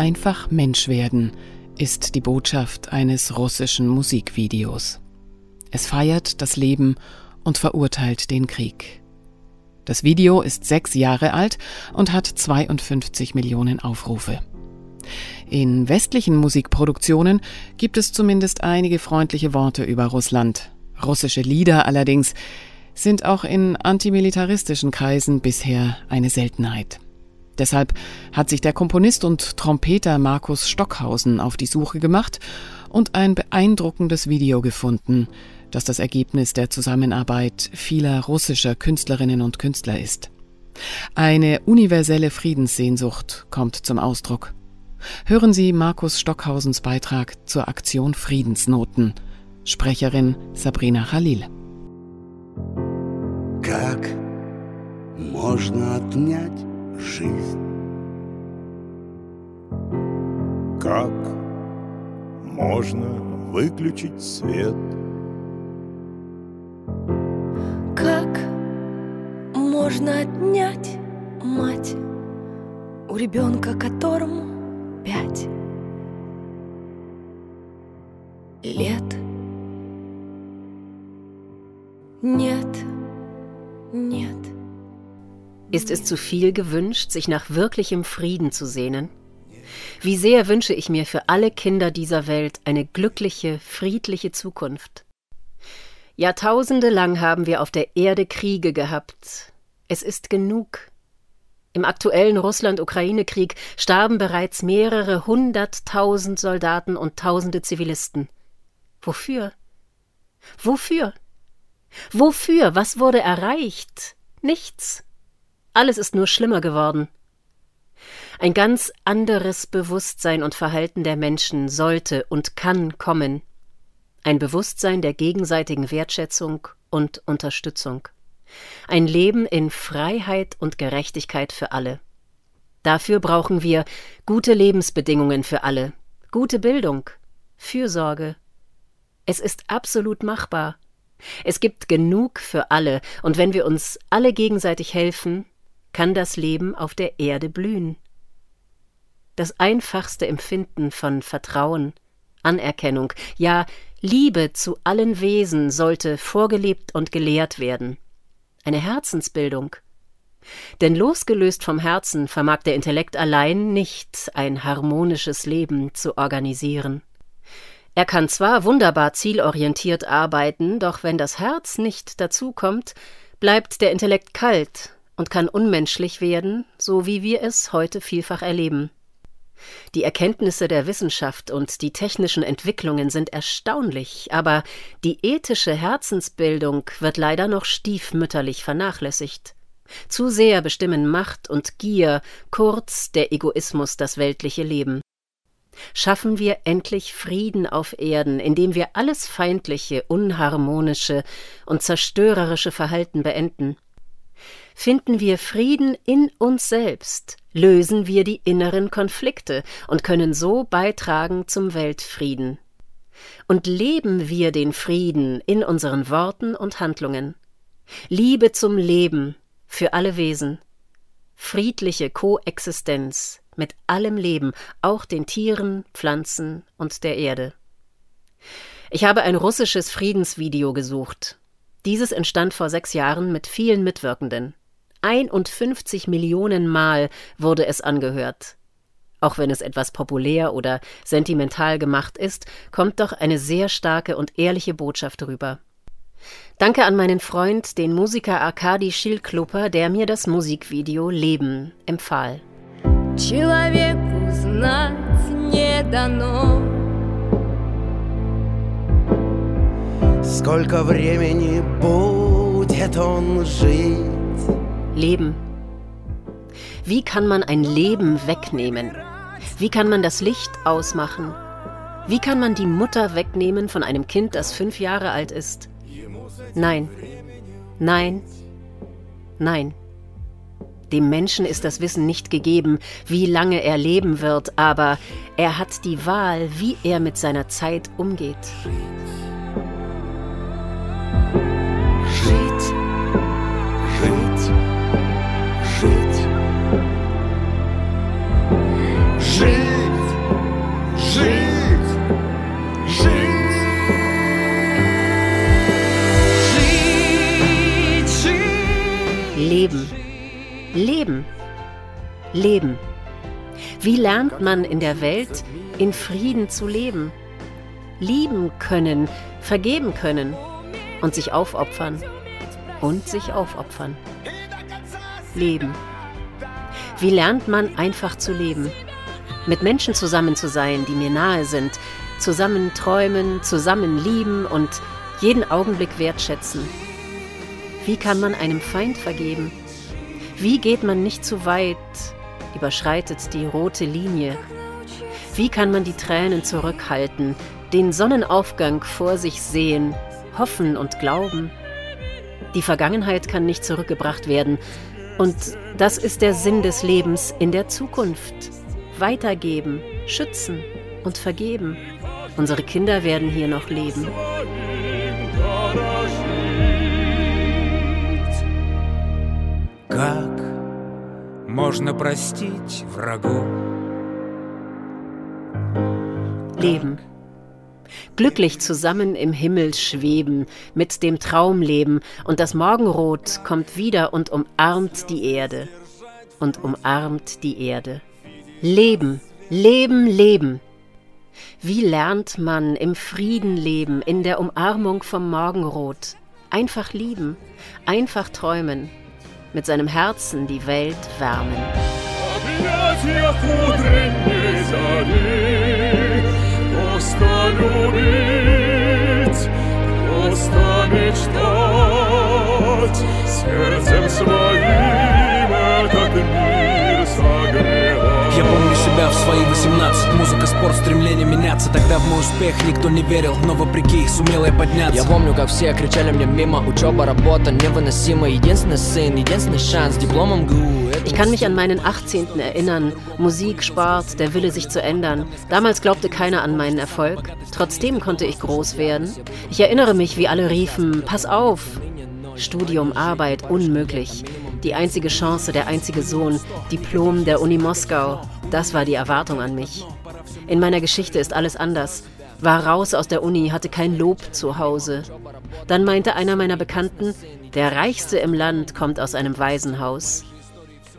Einfach Mensch werden ist die Botschaft eines russischen Musikvideos. Es feiert das Leben und verurteilt den Krieg. Das Video ist sechs Jahre alt und hat 52 Millionen Aufrufe. In westlichen Musikproduktionen gibt es zumindest einige freundliche Worte über Russland. Russische Lieder allerdings sind auch in antimilitaristischen Kreisen bisher eine Seltenheit. Deshalb hat sich der Komponist und Trompeter Markus Stockhausen auf die Suche gemacht und ein beeindruckendes Video gefunden, das das Ergebnis der Zusammenarbeit vieler russischer Künstlerinnen und Künstler ist. Eine universelle Friedenssehnsucht kommt zum Ausdruck. Hören Sie Markus Stockhausens Beitrag zur Aktion Friedensnoten. Sprecherin Sabrina Khalil. Как можно отнять жизнь. Как можно выключить свет? Как можно отнять мать у ребенка, которому пять лет? Нет, нет. Ist es zu viel gewünscht, sich nach wirklichem Frieden zu sehnen? Wie sehr wünsche ich mir für alle Kinder dieser Welt eine glückliche, friedliche Zukunft. Jahrtausende lang haben wir auf der Erde Kriege gehabt. Es ist genug. Im aktuellen Russland-Ukraine-Krieg starben bereits mehrere hunderttausend Soldaten und tausende Zivilisten. Wofür? Wofür? Wofür? Was wurde erreicht? Nichts. Alles ist nur schlimmer geworden. Ein ganz anderes Bewusstsein und Verhalten der Menschen sollte und kann kommen. Ein Bewusstsein der gegenseitigen Wertschätzung und Unterstützung. Ein Leben in Freiheit und Gerechtigkeit für alle. Dafür brauchen wir gute Lebensbedingungen für alle, gute Bildung, Fürsorge. Es ist absolut machbar. Es gibt genug für alle, und wenn wir uns alle gegenseitig helfen, kann das Leben auf der Erde blühen. Das einfachste Empfinden von Vertrauen, Anerkennung, ja Liebe zu allen Wesen sollte vorgelebt und gelehrt werden. Eine Herzensbildung. Denn losgelöst vom Herzen vermag der Intellekt allein nicht ein harmonisches Leben zu organisieren. Er kann zwar wunderbar zielorientiert arbeiten, doch wenn das Herz nicht dazukommt, bleibt der Intellekt kalt und kann unmenschlich werden, so wie wir es heute vielfach erleben. Die Erkenntnisse der Wissenschaft und die technischen Entwicklungen sind erstaunlich, aber die ethische Herzensbildung wird leider noch stiefmütterlich vernachlässigt. Zu sehr bestimmen Macht und Gier, kurz der Egoismus das weltliche Leben. Schaffen wir endlich Frieden auf Erden, indem wir alles feindliche, unharmonische und zerstörerische Verhalten beenden finden wir Frieden in uns selbst, lösen wir die inneren Konflikte und können so beitragen zum Weltfrieden. Und leben wir den Frieden in unseren Worten und Handlungen. Liebe zum Leben für alle Wesen. Friedliche Koexistenz mit allem Leben, auch den Tieren, Pflanzen und der Erde. Ich habe ein russisches Friedensvideo gesucht. Dieses entstand vor sechs Jahren mit vielen Mitwirkenden. 51 Millionen Mal wurde es angehört. Auch wenn es etwas populär oder sentimental gemacht ist, kommt doch eine sehr starke und ehrliche Botschaft rüber. Danke an meinen Freund, den Musiker Arkadi Schilklupper, der mir das Musikvideo Leben empfahl. Человеку знать не дано. Сколько времени будет он жить? Leben. Wie kann man ein Leben wegnehmen? Wie kann man das Licht ausmachen? Wie kann man die Mutter wegnehmen von einem Kind, das fünf Jahre alt ist? Nein, nein, nein. Dem Menschen ist das Wissen nicht gegeben, wie lange er leben wird, aber er hat die Wahl, wie er mit seiner Zeit umgeht. Leben. Leben. Wie lernt man in der Welt in Frieden zu leben? Lieben können, vergeben können und sich aufopfern. Und sich aufopfern. Leben. Wie lernt man einfach zu leben? Mit Menschen zusammen zu sein, die mir nahe sind, zusammen träumen, zusammen lieben und jeden Augenblick wertschätzen. Wie kann man einem Feind vergeben? Wie geht man nicht zu weit, überschreitet die rote Linie? Wie kann man die Tränen zurückhalten, den Sonnenaufgang vor sich sehen, hoffen und glauben? Die Vergangenheit kann nicht zurückgebracht werden. Und das ist der Sinn des Lebens in der Zukunft. Weitergeben, schützen und vergeben. Unsere Kinder werden hier noch leben. можно простить врагу? Leben. Glücklich zusammen im Himmel schweben, mit dem Traumleben, und das Morgenrot kommt wieder und umarmt die Erde. Und umarmt die Erde. Leben, Leben, Leben. Wie lernt man im Frieden leben, in der Umarmung vom Morgenrot? Einfach lieben, einfach träumen, mit seinem Herzen die Welt wärmen. Musik свои 18 Музыка, спорт, стремление меняться Тогда в мой успех никто не верил Но вопреки сумел я подняться Я помню, как все кричали мне мимо Учеба, работа невыносимо Единственный сын, единственный шанс Дипломом ГУ Ich kann mich an meinen 18. erinnern. Musik, Sport, der Wille, sich zu ändern. Damals glaubte keiner an meinen Erfolg. Trotzdem konnte ich groß werden. Ich erinnere mich, wie alle riefen, pass auf. Studium, Arbeit, unmöglich. Die einzige Chance, der einzige Sohn, Diplom der Uni Moskau. Das war die Erwartung an mich. In meiner Geschichte ist alles anders. War raus aus der Uni, hatte kein Lob zu Hause. Dann meinte einer meiner Bekannten, der Reichste im Land kommt aus einem Waisenhaus.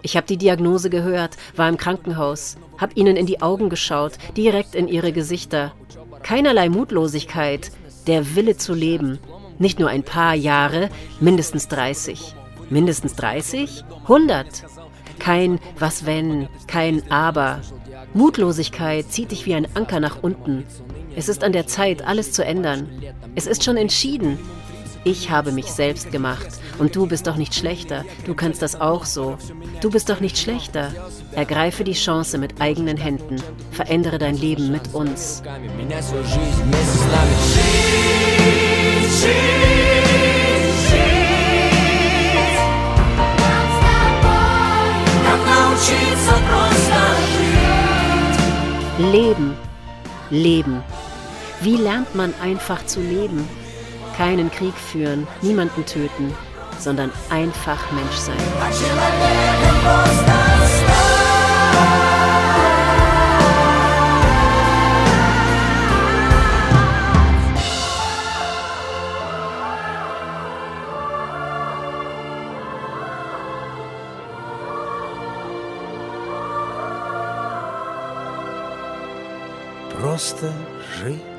Ich habe die Diagnose gehört, war im Krankenhaus, habe ihnen in die Augen geschaut, direkt in ihre Gesichter. Keinerlei Mutlosigkeit, der Wille zu leben. Nicht nur ein paar Jahre, mindestens 30. Mindestens 30? 100. Kein Was wenn, kein Aber. Mutlosigkeit zieht dich wie ein Anker nach unten. Es ist an der Zeit, alles zu ändern. Es ist schon entschieden. Ich habe mich selbst gemacht und du bist doch nicht schlechter. Du kannst das auch so. Du bist doch nicht schlechter. Ergreife die Chance mit eigenen Händen. Verändere dein Leben mit uns. Leben, Leben. Wie lernt man einfach zu leben? Keinen Krieg führen, niemanden töten, sondern einfach Mensch sein. Просто жить